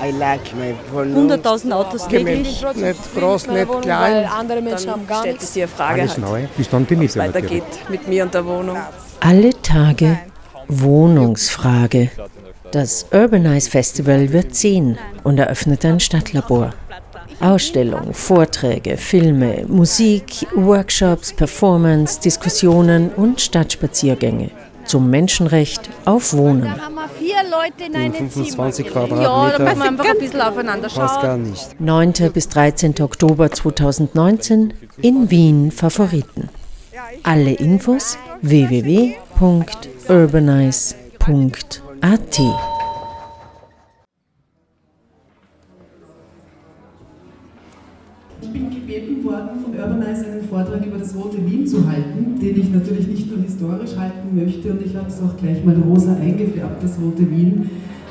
100.000 Autos täglich. Nicht groß, nicht klein. Andere Menschen haben gar stellt nichts. sich die Frage Alles halt, neu. Bis dann die wie es Miete weitergeht mit mir und der Wohnung. Alle Tage Wohnungsfrage. Das Urbanize Festival wird ziehen und eröffnet ein Stadtlabor. Ausstellung, Vorträge, Filme, Musik, Workshops, Performance, Diskussionen und Stadtspaziergänge zum Menschenrecht auf Wohnen. haben wir vier Leute in einem 25 Zimmer. Quadratmeter. Ja, da müssen wir einfach ein bisschen aufeinander Passt schauen. gar nicht. 9. bis 13. Oktober 2019 in Wien Favoriten. Alle Infos www.urbanize.at von Urbanize einen Vortrag über das Rote Wien zu halten, den ich natürlich nicht nur historisch halten möchte und ich habe es auch gleich mal rosa eingefärbt, das Rote Wien,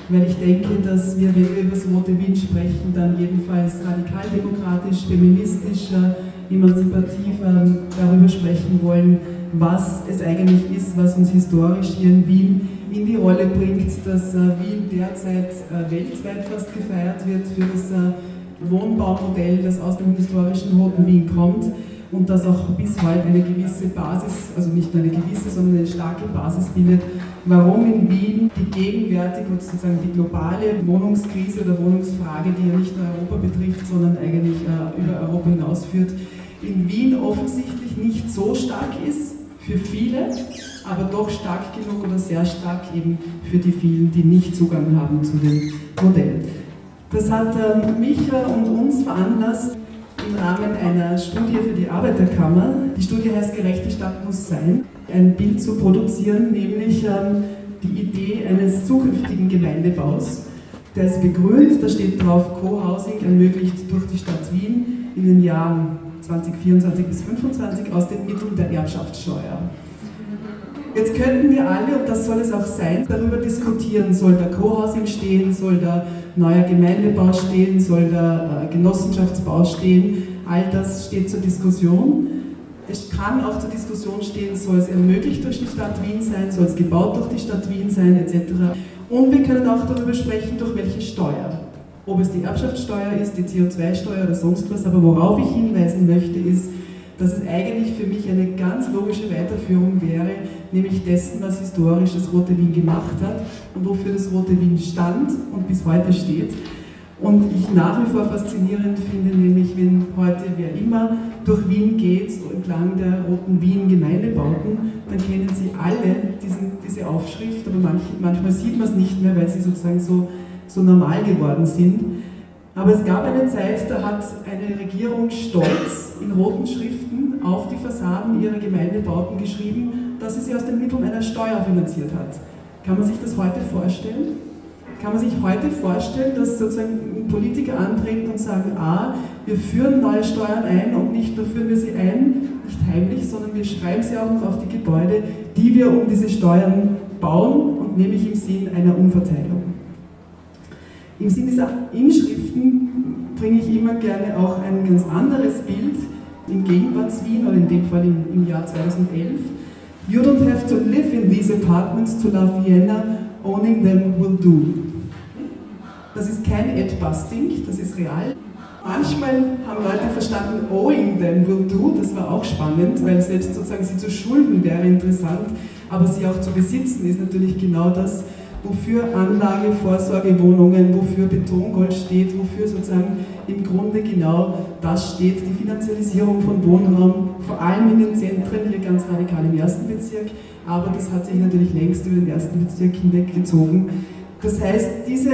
weil ich denke, dass wir, wenn wir über das Rote Wien sprechen, dann jedenfalls radikaldemokratisch, feministischer, emanzipativer darüber sprechen wollen, was es eigentlich ist, was uns historisch hier in Wien in die Rolle bringt, dass äh, Wien derzeit äh, weltweit fast gefeiert wird für das äh, Wohnbaumodell, das aus dem historischen Roten Wien kommt und das auch bis heute eine gewisse Basis, also nicht nur eine gewisse, sondern eine starke Basis bildet, warum in Wien die gegenwärtige und sozusagen die globale Wohnungskrise oder Wohnungsfrage, die ja nicht nur Europa betrifft, sondern eigentlich äh, über Europa hinausführt, in Wien offensichtlich nicht so stark ist für viele, aber doch stark genug oder sehr stark eben für die vielen, die nicht Zugang haben zu dem Modell. Das hat ähm, mich und uns veranlasst, im Rahmen einer Studie für die Arbeiterkammer, die Studie heißt Gerechte Stadt muss sein, ein Bild zu produzieren, nämlich ähm, die Idee eines zukünftigen Gemeindebaus. Der ist begrünt, da steht drauf, Co-Housing ermöglicht durch die Stadt Wien in den Jahren 2024 bis 2025 aus den Mitteln der Erbschaftssteuer. Jetzt könnten wir alle, und das soll es auch sein, darüber diskutieren, soll da Co-Housing stehen, soll da neuer Gemeindebau stehen, soll da äh, Genossenschaftsbau stehen, all das steht zur Diskussion. Es kann auch zur Diskussion stehen, soll es ermöglicht durch die Stadt Wien sein, soll es gebaut durch die Stadt Wien sein, etc. Und wir können auch darüber sprechen, durch welche Steuer. Ob es die Erbschaftssteuer ist, die CO2-Steuer oder sonst was, aber worauf ich hinweisen möchte, ist, dass es eigentlich für mich eine ganz logische Weiterführung wäre, nämlich dessen, was historisch das Rote Wien gemacht hat und wofür das Rote Wien stand und bis heute steht. Und ich nach wie vor faszinierend finde, nämlich wenn heute wer immer durch Wien geht, so entlang der Roten Wien Gemeindebauten, dann kennen sie alle diesen, diese Aufschrift, aber manch, manchmal sieht man es nicht mehr, weil sie sozusagen so, so normal geworden sind. Aber es gab eine Zeit, da hat eine Regierung stolz in roten Schriften auf die Fassaden ihrer Gemeindebauten geschrieben, dass sie sie aus den Mitteln einer Steuer finanziert hat. Kann man sich das heute vorstellen? Kann man sich heute vorstellen, dass sozusagen Politiker antreten und sagen, ah, wir führen neue Steuern ein und nicht nur führen wir sie ein, nicht heimlich, sondern wir schreiben sie auch noch auf die Gebäude, die wir um diese Steuern bauen und nämlich im Sinn einer Umverteilung. Im Sinne dieser Inschriften bringe ich immer gerne auch ein ganz anderes Bild im Gegenwarts-Wien oder in dem Fall im, im Jahr 2011. You don't have to live in these apartments to love Vienna, owning them will do. Das ist kein Ad-Busting, das ist real. Manchmal haben Leute verstanden, owing them will do, das war auch spannend, weil selbst sozusagen sie zu schulden wäre interessant, aber sie auch zu besitzen ist natürlich genau das, wofür Anlage, Vorsorgewohnungen, wofür Betongold steht, wofür sozusagen im Grunde genau das steht, die Finanzialisierung von Wohnraum, vor allem in den Zentren, hier ganz radikal im ersten Bezirk, aber das hat sich natürlich längst über den ersten Bezirk hinweggezogen. Das heißt, diese,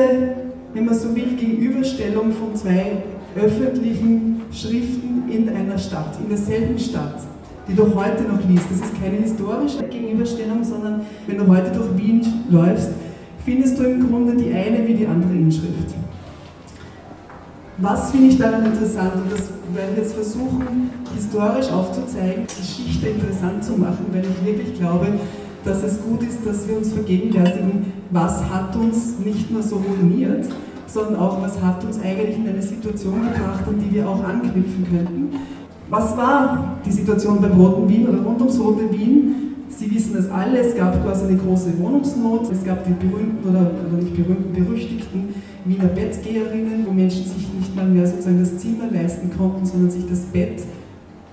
wenn man so will, Gegenüberstellung von zwei öffentlichen Schriften in einer Stadt, in derselben Stadt, die du heute noch liest, das ist keine historische Gegenüberstellung, sondern wenn du heute durch Wien läufst, findest du im Grunde die eine wie die andere Inschrift. Was finde ich daran interessant? Und das werden wir jetzt versuchen, historisch aufzuzeigen, Geschichte interessant zu machen, weil ich wirklich glaube, dass es gut ist, dass wir uns vergegenwärtigen, was hat uns nicht nur so ruiniert, sondern auch, was hat uns eigentlich in eine Situation gebracht, an die wir auch anknüpfen könnten. Was war die Situation beim Roten Wien oder rund ums Rote Wien? Sie wissen das alle, es gab quasi eine große Wohnungsnot, es gab die berühmten oder, oder nicht berühmten, berüchtigten Wiener Bettgeherinnen, wo Menschen sich nicht mal mehr sozusagen das Zimmer leisten konnten, sondern sich das Bett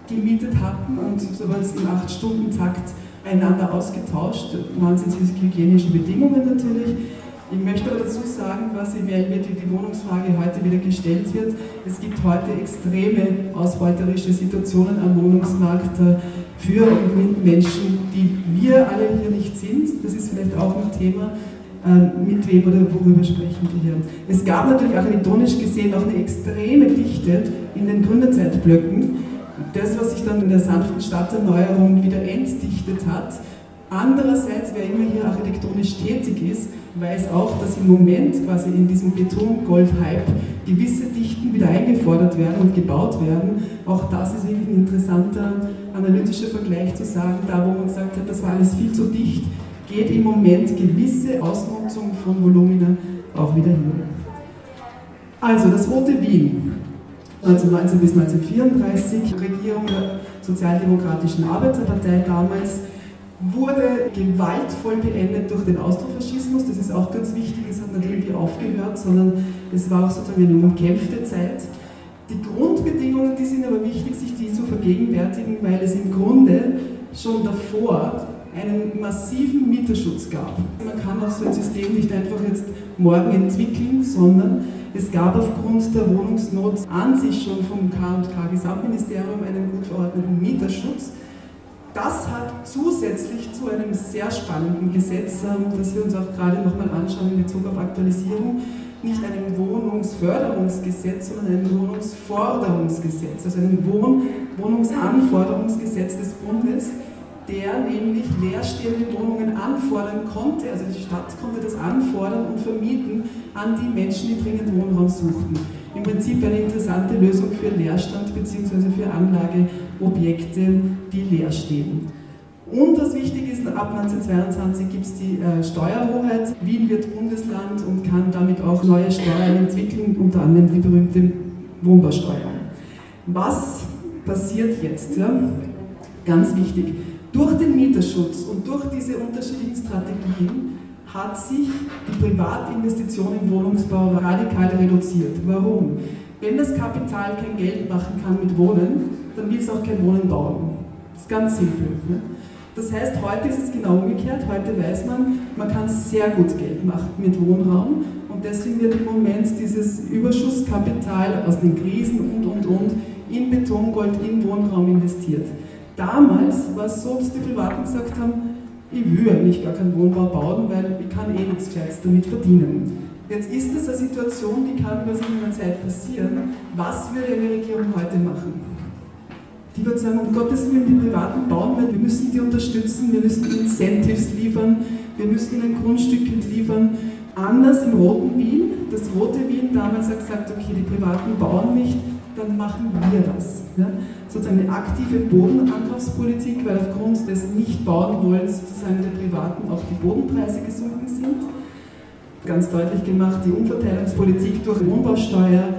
gemietet hatten und sowas im 8-Stunden-Takt einander ausgetauscht, wahnsinnig hygienische Bedingungen natürlich. Ich möchte dazu sagen, quasi, weil mir die, Wohnungsfrage heute wieder gestellt wird, es gibt heute extreme ausbeuterische Situationen am Wohnungsmarkt äh, für und mit Menschen, die wir alle hier nicht sind. Das ist vielleicht auch ein Thema, äh, mit wem oder worüber sprechen wir hier. Es gab natürlich architektonisch gesehen auch eine extreme Dichte in den Gründerzeitblöcken. Das, was sich dann in der sanften Stadterneuerung wieder entdichtet hat. Andererseits, wer immer hier architektonisch tätig ist, weiß auch, dass im Moment quasi in diesem Betongold-Hype gewisse Dichten wieder eingefordert werden und gebaut werden. Auch das ist ein interessanter analytischer Vergleich zu sagen, da wo man gesagt hat, das war alles viel zu dicht, geht im Moment gewisse Ausnutzung von Volumina auch wieder hin. Also das Rote Wien, 1919 bis 1934, Regierung der Sozialdemokratischen Arbeiterpartei damals, wurde gewaltvoll beendet durch den Austrofaschismus. Das ist auch ganz wichtig, es hat nicht irgendwie aufgehört, sondern es war auch sozusagen eine umkämpfte Zeit. Die Grundbedingungen, die sind aber wichtig, sich die zu vergegenwärtigen, weil es im Grunde schon davor einen massiven Mieterschutz gab. Man kann auch so ein System nicht einfach jetzt morgen entwickeln, sondern es gab aufgrund der Wohnungsnot an sich schon vom K&K Gesamtministerium einen gut verordneten Mieterschutz. Das hat zusätzlich zu einem sehr spannenden Gesetz, ähm, das wir uns auch gerade nochmal anschauen in Bezug auf Aktualisierung, nicht einem Wohnungsförderungsgesetz, sondern ein Wohnungsforderungsgesetz, also ein Wohn Wohnungsanforderungsgesetz des Bundes, der nämlich leerstehende Wohnungen anfordern konnte, also die Stadt konnte das anfordern und vermieten an die Menschen, die dringend Wohnraum suchten. Im Prinzip eine interessante Lösung für Leerstand bzw. für Anlageobjekte, die leer stehen. Und was wichtig ist, ab 1922 gibt es die äh, Steuerhoheit. Wien wird Bundesland und kann damit auch neue Steuern entwickeln, unter anderem die berühmte Wohnbausteuer. Was passiert jetzt? Ja? Ganz wichtig. Durch den Mieterschutz und durch diese unterschiedlichen Strategien hat sich die Privatinvestition im Wohnungsbau radikal reduziert. Warum? Wenn das Kapital kein Geld machen kann mit Wohnen, dann will es auch kein Wohnen bauen. Das ist ganz simpel. Ne? Das heißt, heute ist es genau umgekehrt. Heute weiß man, man kann sehr gut Geld machen mit Wohnraum und deswegen wird im Moment dieses Überschusskapital aus den Krisen und, und, und in Betongold, in Wohnraum investiert. Damals war es so, dass die Privaten gesagt haben, ich will eigentlich gar keinen Wohnbau bauen, weil ich kann eh nichts Gescheites damit verdienen. Jetzt ist das eine Situation, die kann was in einer Zeit passieren. Was würde eine Regierung heute machen? Die wird sagen, um Gottes Willen, die Privaten bauen wir, wir müssen die unterstützen, wir müssen Incentives liefern, wir müssen ihnen Grundstücke liefern. Anders im Roten Wien, das Rote Wien damals hat gesagt, okay, die Privaten bauen nicht, dann machen wir das. Ja? Sozusagen eine aktive Bodenankaufspolitik, weil aufgrund des Nicht-Bauen-Wollens sozusagen der Privaten auch die Bodenpreise gesunken sind. Ganz deutlich gemacht, die Umverteilungspolitik durch Wohnbausteuer,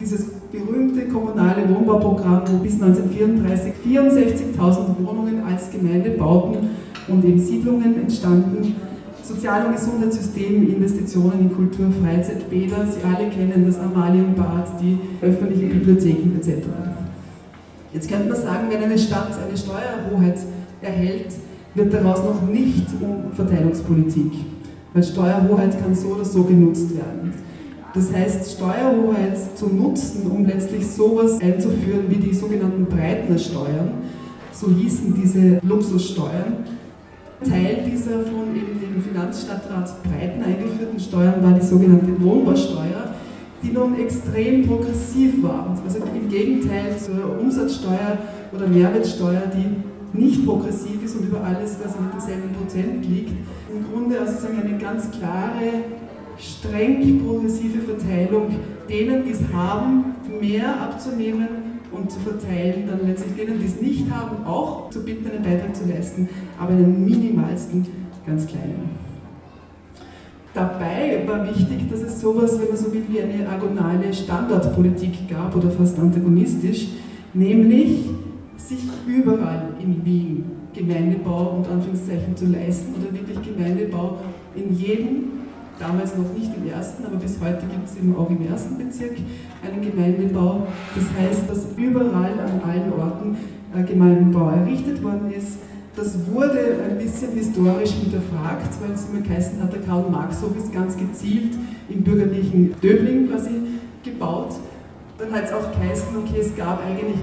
dieses berühmte kommunale Wohnbauprogramm, wo bis 1934 64.000 Wohnungen als Gemeindebauten und eben Siedlungen entstanden. Sozial- und Gesundheitssystem, Investitionen in Kultur, Freizeit, Bäder, Sie alle kennen das Amalienbad, die öffentlichen Bibliotheken etc. Jetzt könnte man sagen, wenn eine Stadt eine Steuerhoheit erhält, wird daraus noch nicht Umverteilungspolitik, weil Steuerhoheit kann so oder so genutzt werden. Das heißt, Steuerhoheit zu nutzen, um letztlich sowas einzuführen wie die sogenannten Breitnersteuern, so hießen diese Luxussteuern. Teil dieser von eben dem Finanzstadtrat Breiten eingeführten Steuern war die sogenannte Wohnbausteuer, die nun extrem progressiv war. Also im Gegenteil zur Umsatzsteuer oder Mehrwertsteuer, die nicht progressiv ist und über alles, was mit demselben Prozent liegt. Im Grunde also sagen eine ganz klare streng progressive Verteilung, denen, die es haben, mehr abzunehmen und zu verteilen, dann letztlich denen, die es nicht haben, auch zu bitten, einen Beitrag zu leisten, aber einen minimalsten, ganz kleinen. Dabei war wichtig, dass es sowas, wenn man so will, wie eine agonale Standortpolitik gab oder fast antagonistisch, nämlich sich überall in Wien Gemeindebau und Anführungszeichen zu leisten oder wirklich Gemeindebau in jedem, damals noch nicht im ersten, aber bis heute gibt es eben auch im ersten Bezirk einen Gemeindebau. Das heißt, dass überall an allen Orten Gemeindebau errichtet worden ist. Das wurde ein bisschen historisch hinterfragt, weil es immer geheißen hat, der Karl-Marx-Hof ist ganz gezielt im bürgerlichen Döbling quasi gebaut. Dann hat es auch geheißen, okay, es gab eigentlich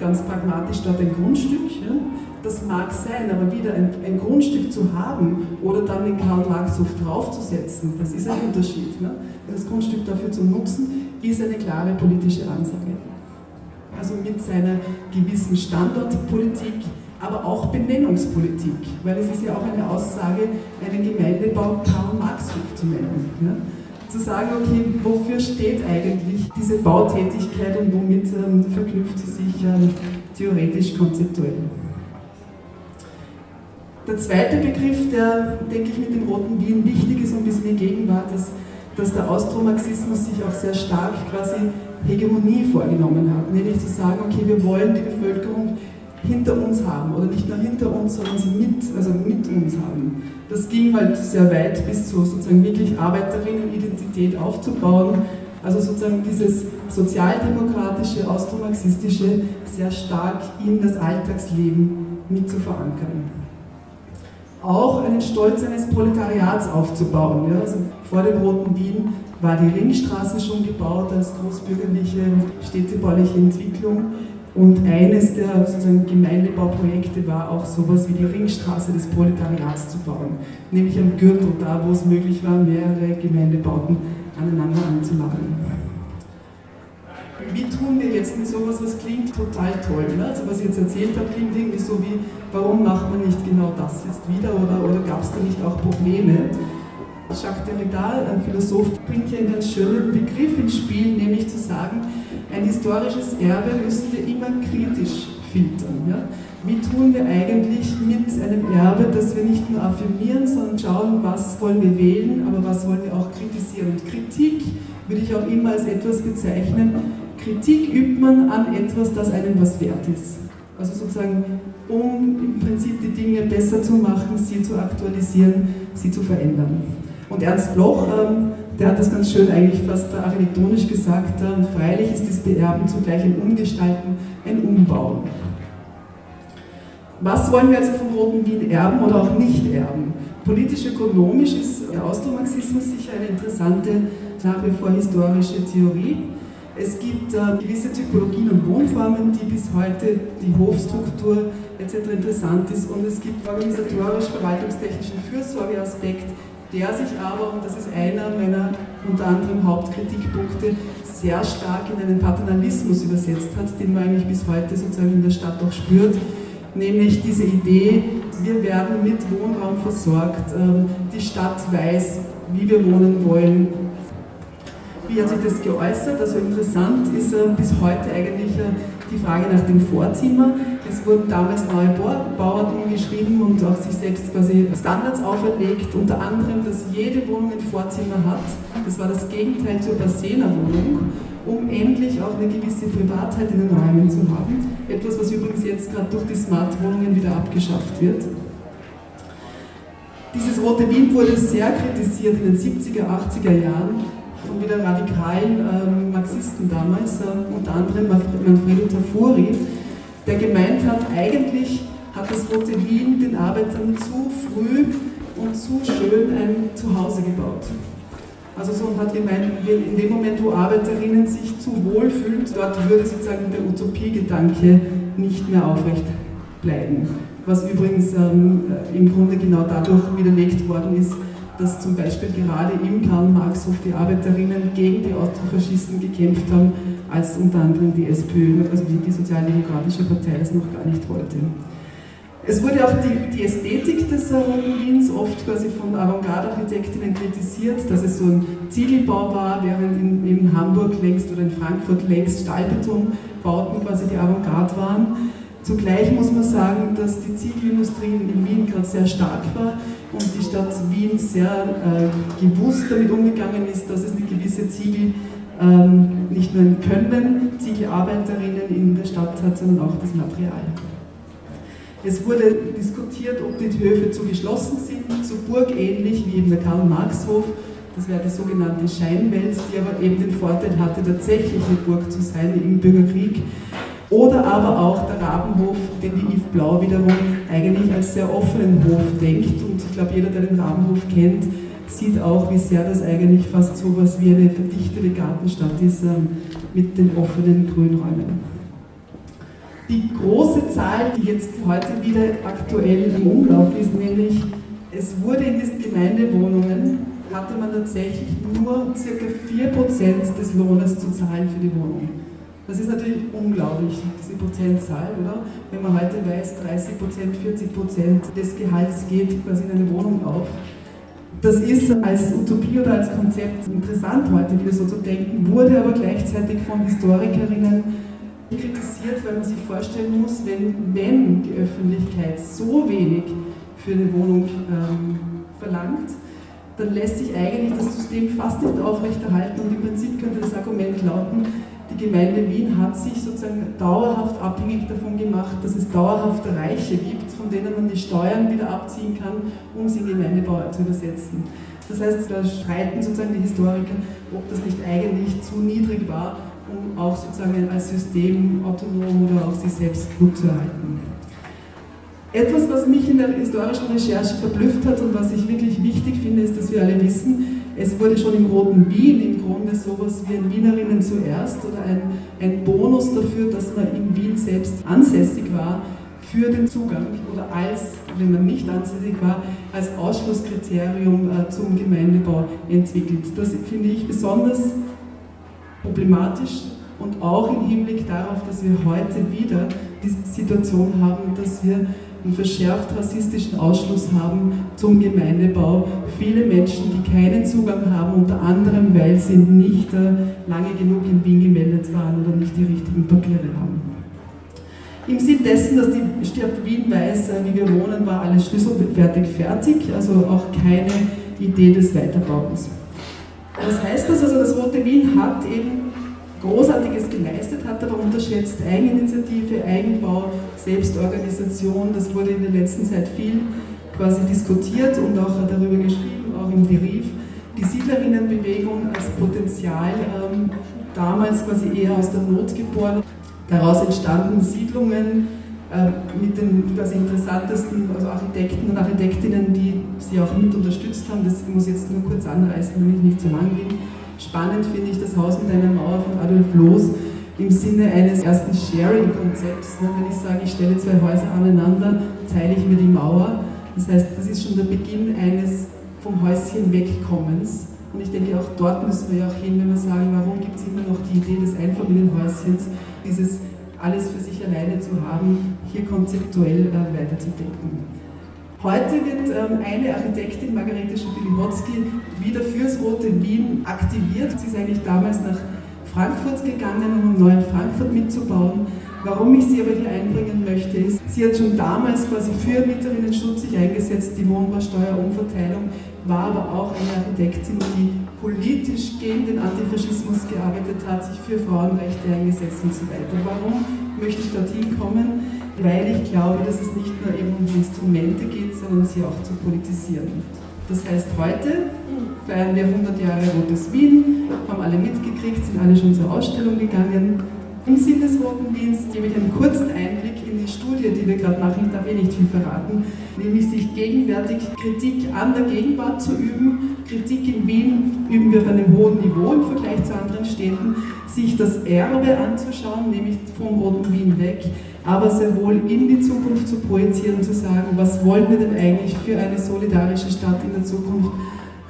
ganz pragmatisch dort ein Grundstück. Ja? Das mag sein, aber wieder ein, ein, Grundstück zu haben oder dann den Karl-Marx-Hof draufzusetzen, das ist ein Unterschied. Ne? Das Grundstück dafür zu nutzen, ist eine klare politische Ansage. Also mit seiner gewissen Standortpolitik, aber auch Benennungspolitik, weil es ist ja auch eine Aussage, einen Gemeindebau Karl-Marx-Hof zu nennen. Ja? Zu sagen, okay, wofür steht eigentlich diese Bautätigkeit und womit ähm, verknüpft sie sich ähm, theoretisch konzeptuell. Der zweite Begriff, der, denke ich, mit dem Roten Wien wichtig ist und bis in die Gegenwart ist, dass der Austromarxismus sich auch sehr stark quasi Hegemonie vorgenommen hat, nämlich zu sagen, okay, wir wollen die Bevölkerung hinter uns haben oder nicht nur hinter uns, sondern sie mit, also mit uns haben. Das ging halt sehr weit bis zu sozusagen wirklich Arbeiterinnenidentität aufzubauen, also sozusagen dieses sozialdemokratische, austromarxistische sehr stark in das Alltagsleben mit zu verankern. Auch einen Stolz eines Proletariats aufzubauen. Ja? Also vor dem Roten Wien war die Ringstraße schon gebaut als großbürgerliche städtebauliche Entwicklung. Und eines der sozusagen Gemeindebauprojekte war auch sowas wie die Ringstraße des Proletariats zu bauen, nämlich am Gürtel, da wo es möglich war, mehrere Gemeindebauten aneinander anzulagen. Wie tun wir jetzt mit sowas, was klingt total toll? Ne? Also was ich jetzt erzählt habe, klingt irgendwie so wie, warum macht man nicht genau das jetzt wieder oder, oder gab es da nicht auch Probleme? Jacques Derrida, ein Philosoph, bringt hier einen ganz schönen Begriff ins Spiel, nämlich zu sagen, ein historisches Erbe müssen wir immer kritisch filtern. Ja? Wie tun wir eigentlich mit einem Erbe, das wir nicht nur affirmieren, sondern schauen, was wollen wir wählen, aber was wollen wir auch kritisieren. Und Kritik würde ich auch immer als etwas bezeichnen. Kritik übt man an etwas, das einem was wert ist. Also sozusagen, um im Prinzip die Dinge besser zu machen, sie zu aktualisieren, sie zu verändern. Und Ernst Bloch, ähm, der hat das ganz schön eigentlich fast architektonisch gesagt, äh, freilich ist das Beerben zugleich ein Umgestalten, ein Umbauen. Was wollen wir also vom Roten Wien erben oder auch nicht erben? Politisch-ökonomisch ist der Austromarxismus sicher eine interessante, nach wie vor historische Theorie. Es gibt äh, gewisse Typologien und Wohnformen, die bis heute die Hofstruktur etc. interessant ist und es gibt organisatorisch-verwaltungstechnischen Fürsorgeaspekt, der sich aber, und das ist einer meiner unter anderem Hauptkritikpunkte, sehr stark in einen Paternalismus übersetzt hat, den man eigentlich bis heute sozusagen in der Stadt auch spürt, nämlich diese Idee, wir werden mit Wohnraum versorgt, ähm, die Stadt weiß, wie wir wohnen wollen. Wie hat sich das geäußert? Also interessant ist äh, bis heute eigentlich äh, die Frage nach dem Vorzimmer. Es wurden damals neue Bauern umgeschrieben und auch sich selbst quasi Standards auferlegt, unter anderem, dass jede Wohnung ein Vorzimmer hat. Das war das Gegenteil zur Basena-Wohnung, um endlich auch eine gewisse Privatheit in den Räumen zu haben. Etwas, was übrigens jetzt gerade durch die Smart-Wohnungen wieder abgeschafft wird. Dieses Rote Wien wurde sehr kritisiert in den 70er, 80er Jahren von wieder radikalen ähm, Marxisten damals, äh, unter anderem Manfredo Tafuri, der gemeint hat, eigentlich hat das Rote Wien den Arbeitern zu früh und zu schön ein Zuhause gebaut. Also so hat gemeint, in dem Moment, wo Arbeiterinnen sich zu wohl fühlen, dort würde sozusagen der Utopiegedanke nicht mehr aufrecht bleiben. Was übrigens ähm, im Grunde genau dadurch widerlegt worden ist, dass zum Beispiel gerade im Karl-Marx-Hof die Arbeiterinnen gegen die Austrofaschisten gekämpft haben, als unter anderem die SPÖ, also die, die Sozialdemokratische Partei, das noch gar nicht wollte. Es wurde auch die, die Ästhetik des Roten Wiens oft quasi von Avantgarde-Architektinnen kritisiert, dass es so ein Ziegelbau war, während in, in Hamburg längst oder in Frankfurt längst Stahlbetonbauten quasi die Avantgarde waren. Zugleich muss man sagen, dass die Ziegelindustrie in Wien gerade sehr stark war und die Stadt Wien sehr äh, gewusst damit umgegangen ist, dass es eine gewisse Ziegel ähm, nicht nur ein Können Ziegelarbeiterinnen in der Stadt hat, sondern auch das Material. Es wurde diskutiert, ob die Höfe zu geschlossen sind, zu burgähnlich wie eben der Karl-Marx-Hof. Das wäre die sogenannte Scheinwelt, die aber eben den Vorteil hatte, tatsächlich eine Burg zu sein im Bürgerkrieg. Oder aber auch der Rabenhof, den die Yves Blau wiederum eigentlich als sehr offenen Hof denkt. Und ich glaube, jeder, der den Rabenhof kennt, sieht auch, wie sehr das eigentlich fast so etwas wie eine verdichtete Gartenstadt ist ähm, mit den offenen Grünräumen. Die große Zahl, die jetzt heute wieder aktuell im Umlauf ist, nämlich es wurde in diesen Gemeindewohnungen, hatte man tatsächlich nur ca. 4% des Lohnes zu zahlen für die Wohnung. Das ist natürlich unglaublich, diese Prozentzahl, oder? Wenn man heute weiß, 30% 40% des Gehalts geht quasi in eine Wohnung auf. Das ist als Utopie oder als Konzept interessant heute wieder so zu denken, wurde aber gleichzeitig von Historikerinnen kritisiert, weil man sich vorstellen muss, wenn, wenn die Öffentlichkeit so wenig für eine Wohnung ähm, verlangt, dann lässt sich eigentlich das System fast nicht aufrechterhalten und im Prinzip könnte das Argument lauten, die Gemeinde Wien hat sich sozusagen dauerhaft abhängig davon gemacht, dass es dauerhaft Reiche gibt, von denen man die Steuern wieder abziehen kann, um sie in Gemeindebau zu übersetzen. Das heißt, da streiten sozusagen die Historiker, ob das nicht eigentlich zu niedrig war um auch sozusagen als System autonom oder auch sich selbst gut zu erhalten. Etwas, was mich in der historischen Recherche verblüfft hat und was ich wirklich wichtig finde, ist, dass wir alle wissen, es wurde schon im Roten Wien im Grunde sowas wie ein Wienerinnen zuerst oder ein, ein Bonus dafür, dass man in Wien selbst ansässig war, für den Zugang oder als, wenn man nicht ansässig war, als Ausschlusskriterium äh, zum Gemeindebau entwickelt. Das finde ich besonders problematisch und auch im Hinblick darauf, dass wir heute wieder die Situation haben, dass wir einen verschärft rassistischen Ausschluss haben zum Gemeindebau. Viele Menschen, die keinen Zugang haben, unter anderem, weil sie nicht äh, lange genug in Wien gemeldet waren oder nicht die richtigen Papiere haben. Im Sinn dessen, dass die Stadt Wien weiß, äh, wie wir wohnen, war alles schlüsselfertig fertig, also auch keine Idee des Weiterbauens. Was heißt das? Also das Rote Wien hat eben Großartiges geleistet, hat aber unterschätzt Eigeninitiative, Eigenbau, Selbstorganisation. Das wurde in der letzten Zeit viel quasi diskutiert und auch darüber geschrieben, auch im Brief. Die Siedlerinnenbewegung als Potenzial ähm, damals quasi eher aus der Not geboren. Daraus entstanden Siedlungen, äh, mit den quasi interessantesten also Architekten und Architektinnen, die sie auch mit unterstützt haben. Das muss ich jetzt nur kurz anreißen, damit ich nicht zu lang bin. Spannend finde ich das Haus mit einer Mauer von Adolf Loos im Sinne eines ersten Sharing-Konzepts. Ne? Wenn ich sage, ich stelle zwei Häuser aneinander, teile ich mir die Mauer. Das heißt, das ist schon der Beginn eines vom Häuschen wegkommens. Und ich denke, auch dort müssen wir ja auch hin, wenn wir sagen, warum gibt es immer noch die Idee des Einfamilienhäuschens, dieses alles für sich alleine zu haben, hier konzeptuell äh, weiterzudenken. Heute wird ähm, eine Architektin, Margarete Schupili-Hotzki, wieder fürs Rote Wien aktiviert. Sie ist eigentlich damals nach Frankfurt gegangen, um neu in Frankfurt mitzubauen. Warum ich sie aber hier einbringen möchte, ist, sie hat schon damals quasi für Mieterinnenschutz sich eingesetzt, die Wohnbausteuerumverteilung, war aber auch eine Architektin, die politisch gegen den Antifaschismus gearbeitet hat, sich für Frauenrechte eingesetzt und so weiter. Warum möchte ich dorthin kommen? Weil ich glaube, dass es nicht nur eben um Instrumente geht, sondern sie auch zu politisieren. Das heißt, heute feiern wir 100 Jahre Rotes Wien, haben alle mitgekriegt, sind alle schon zur Ausstellung gegangen. Im Sinn des Roten Wiens gebe ich einen kurzen Einblick in die Studie, die wir gerade machen. Ich darf eh nicht viel verraten, nämlich sich gegenwärtig Kritik an der Gegenwart zu üben. Kritik in Wien üben wir auf einem hohen Niveau im Vergleich zu anderen Städten. Sich das Erbe anzuschauen, nämlich vom Roten Wien weg, aber sehr wohl in die Zukunft zu projizieren zu sagen, was wollen wir denn eigentlich für eine solidarische Stadt in der Zukunft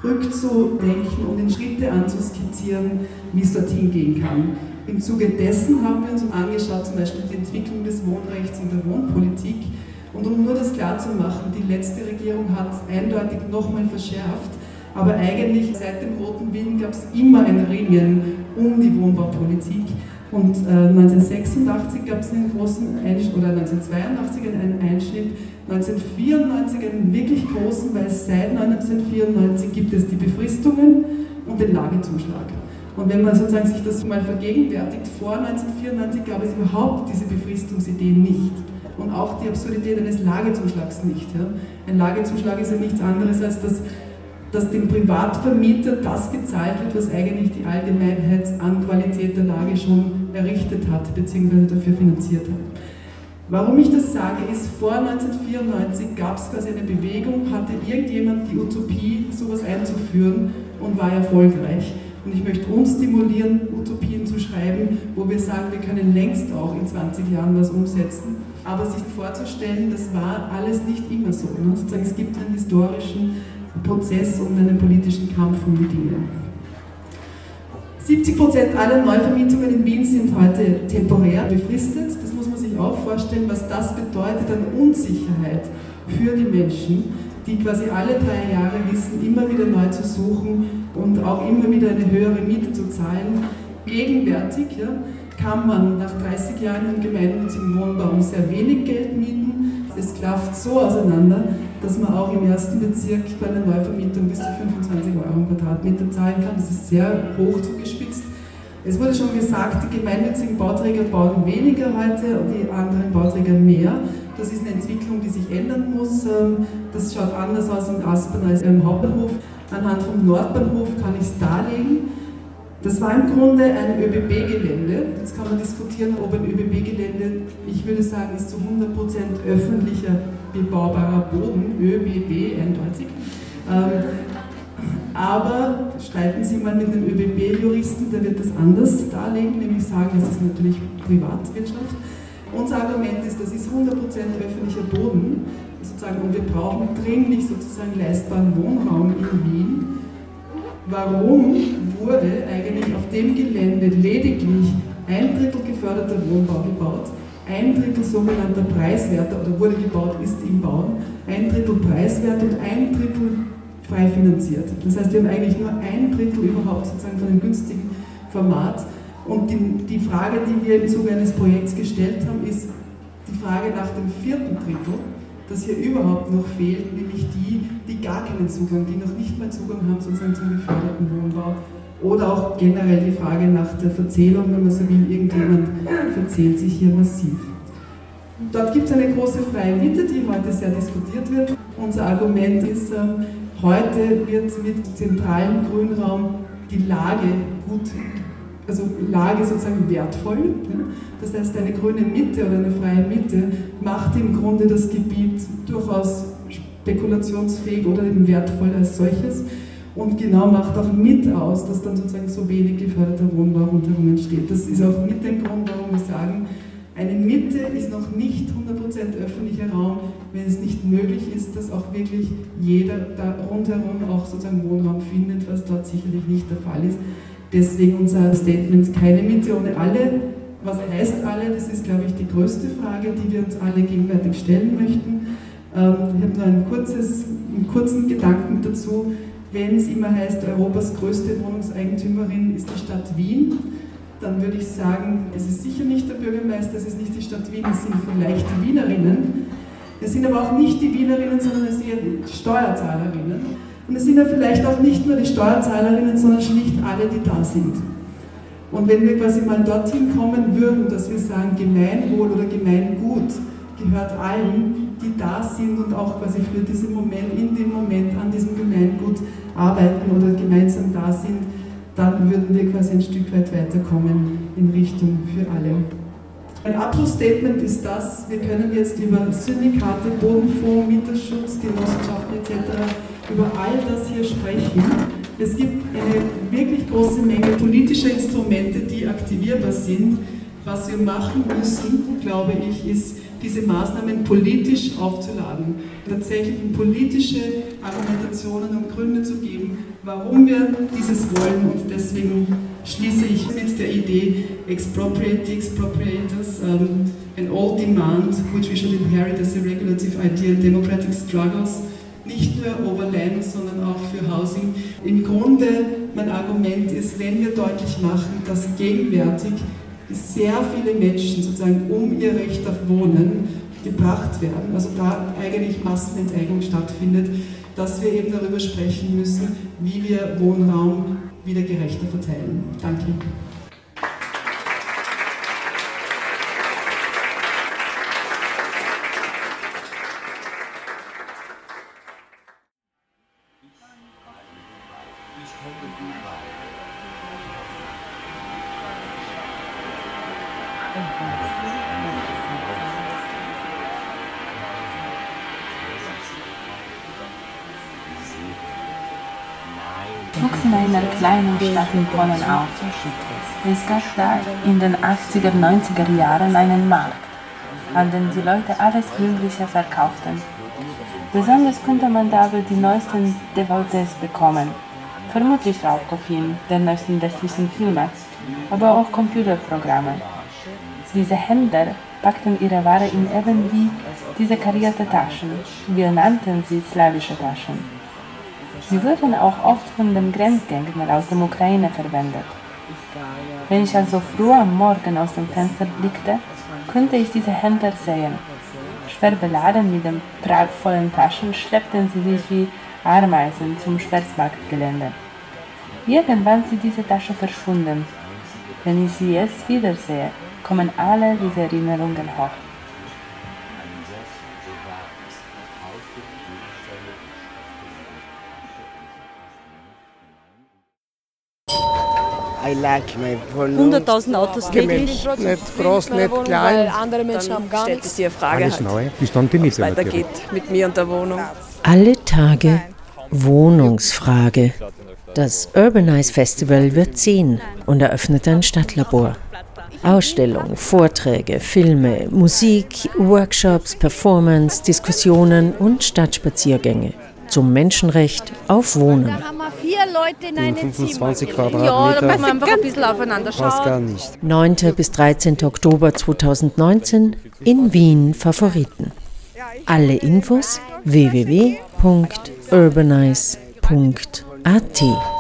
rückzudenken und in Schritte anzuskizzieren, wie es dorthin gehen kann. Im Zuge dessen haben wir uns angeschaut, zum Beispiel die Entwicklung des Wohnrechts und der Wohnpolitik. Und um nur das klarzumachen, die letzte Regierung hat eindeutig nochmal verschärft, aber eigentlich seit dem Roten Wien gab es immer ein Ringen um die Wohnbaupolitik. Und äh, 1986 gab es einen großen Einschnitt, oder 1982 einen Einschnitt, 1994 einen wirklich großen, weil seit 1994 gibt es die Befristungen und den Lagezuschlag. Und wenn man sozusagen sich das mal vergegenwärtigt, vor 1994 gab es überhaupt diese Befristungsidee nicht. und auch die Absurdität eines Lagezuschlags nicht. Ja. Ein Lagezuschlag ist ja nichts anderes als dass, dass dem Privatvermieter das gezahlt wird, was eigentlich die Allgemeinheit an Qualität der Lage schon errichtet hat bzw. dafür finanziert hat. Warum ich das sage, ist, vor 1994 gab es quasi eine Bewegung, hatte irgendjemand die Utopie, sowas einzuführen und war erfolgreich. Und ich möchte uns stimulieren, Utopien zu schreiben, wo wir sagen, wir können längst auch in 20 Jahren was umsetzen. Aber sich vorzustellen, das war alles nicht immer so. Ne? Sozusagen, es gibt einen historischen Prozess und einen politischen Kampf um die Dinge. 70 Prozent aller Neuvermietungen in Wien sind heute temporär befristet. Das muss man sich auch vorstellen, was das bedeutet an Unsicherheit für die Menschen, die quasi alle drei Jahre wissen, immer wieder neu zu suchen und auch immer wieder eine höhere Miete zu zahlen. Gegenwärtig ja, kann man nach 30 Jahren im gemeinnützigen Wohnbau sehr wenig Geld mieten. Es klafft so auseinander, dass man auch im ersten Bezirk bei einer Neuvermietung bis zu 25 Euro im Quadratmeter zahlen kann. Das ist sehr hoch zugespitzt. Es wurde schon gesagt, die gemeinnützigen Bauträger bauen weniger heute und die anderen Bauträger mehr. Das ist eine Entwicklung, die sich ändern muss. Ähm, das schaut anders aus in Aspern als im Hauptbahnhof. Anhand vom Nordbahnhof kann ich es darlegen. Das war im Grunde ein ÖBB-Gelände. Jetzt kann man diskutieren, ob ein ÖBB-Gelände, ich würde sagen, ist zu 100% öffentlicher bebaubarer Boden, ÖBB eindeutig. Ähm, aber streiten Sie mal mit einem ÖBB-Juristen, der wird das anders darlegen, nämlich sagen, es ist natürlich Privatwirtschaft. Unser Argument ist, das ist 100% öffentlicher Boden sozusagen, und wir brauchen dringlich sozusagen leistbaren Wohnraum in Wien. Warum wurde eigentlich auf dem Gelände lediglich ein Drittel geförderter Wohnbau gebaut, ein Drittel sogenannter preiswerter oder wurde gebaut, ist im Bauen, ein Drittel preiswert und ein Drittel frei finanziert. Das heißt, wir haben eigentlich nur ein Drittel überhaupt sozusagen von dem günstigen Format. Und die, die Frage, die wir im Zuge eines Projekts gestellt haben, ist die Frage nach dem vierten Drittel das hier überhaupt noch fehlt, nämlich die, die gar keinen Zugang, die noch nicht mal Zugang haben sozusagen zum geförderten Wohnbau. Oder auch generell die Frage nach der Verzählung, wenn man so will, irgendjemand verzählt sich hier massiv. Dort gibt es eine große freie Mitte, die heute sehr diskutiert wird. Unser Argument ist, ähm, heute wird mit zentralem Grünraum die Lage gut also Lage sozusagen wertvoll. Das heißt, eine grüne Mitte oder eine freie Mitte macht im Grunde das Gebiet durchaus spekulationsfähig oder eben wertvoll als solches und genau macht auch mit aus, dass dann sozusagen so wenig geförderter Wohnbau rundherum entsteht. Das ist auch mit dem Grund, warum wir sagen, eine Mitte ist noch nicht 100% öffentlicher Raum, wenn es nicht möglich ist, dass auch wirklich jeder da rundherum auch sozusagen Wohnraum findet, was dort sicherlich nicht der Fall ist. Deswegen unser Statement keine Mitte ohne alle. Was heißt alle? Das ist, glaube ich, die größte Frage, die wir uns alle gegenwärtig stellen möchten. Ähm, ich habe nur ein kurzes, einen kurzen Gedanken dazu. Wenn es immer heißt, Europas größte Wohnungseigentümerin ist die Stadt Wien, dann würde ich sagen, es ist sicher nicht der Bürgermeister, es ist nicht die Stadt Wien, es sind vielleicht die Wienerinnen. Es sind aber auch nicht die Wienerinnen, sondern es sind die Steuerzahlerinnen. Und es sind ja vielleicht auch nicht nur die Steuerzahlerinnen, sondern schlicht alle, die da sind. Und wenn wir quasi mal dorthin kommen würden, dass wir sagen, Gemeinwohl oder Gemeingut gehört allen, die da sind und auch quasi für diesen Moment, in dem Moment an diesem arbeiten oder gemeinsam da sind, dann würden wir quasi ein Stück weit weiterkommen in Richtung für alle. Ein Abschlussstatement ist das, wir können jetzt über Syndikate, Bodenfonds, Mieterschutz, Genossenschaften etc über all das hier sprechen. Es gibt eine wirklich große Menge politischer Instrumente, die aktivierbar sind. Was wir machen müssen, glaube ich, ist, diese Maßnahmen politisch aufzuladen, tatsächlich politische Argumentationen und Gründe zu geben, warum wir dieses wollen. Und deswegen schließe ich mit der Idee Expropriate the Expropriators um, and all demand, which we should inherit as a regulative idea in democratic struggles nicht nur Overland, sondern auch für Housing. Im Grunde mein Argument ist, wenn wir deutlich machen, dass gegenwärtig sehr viele Menschen sozusagen um ihr Recht auf Wohnen gebracht werden, also da eigentlich Massenenteignung stattfindet, dass wir eben darüber sprechen müssen, wie wir Wohnraum wieder gerechter verteilen. Danke. Kleinen Polen auf. Es gab da in den 80er, 90er Jahren einen Markt, an dem die Leute alles Mögliche verkauften. Besonders konnte man dabei die neuesten DVDs bekommen, vermutlich Raubkopien der neuesten westlichen Filme, aber auch Computerprogramme. Diese Händler packten ihre Ware in eben diese karierte Taschen. Wir nannten sie slawische Taschen. Sie wurden auch oft von den Grenzgängern aus der Ukraine verwendet. Wenn ich also früh am Morgen aus dem Fenster blickte, konnte ich diese Händler sehen. Schwer beladen mit den prallvollen Taschen schleppten sie sich wie Ameisen zum Schwarzmarktgelände. Irgendwann sind diese Taschen verschwunden. Wenn ich sie jetzt wiedersehe, kommen alle diese Erinnerungen hoch. Like my 100.000 Autos täglich. Gemischt, nicht groß, nicht klein. andere Menschen haben gar Stellt nichts. sich die Frage Alles halt, neu, bis dann die Miete weitergeht mit mir und der Wohnung. Alle Tage Wohnungsfrage. Das Urbanize Festival wird ziehen und eröffnet ein Stadtlabor. Ausstellung, Vorträge, Filme, Musik, Workshops, Performance, Diskussionen und Stadtspaziergänge zum Menschenrecht auf Wohnen. Vier Leute in einem 25 Zimmer. Quadratmeter. Ja, da müssen wir einfach ein bisschen aufeinander Passt schauen. gar nicht. 9. bis 13. Oktober 2019 in Wien Favoriten. Alle Infos www.urbanize.at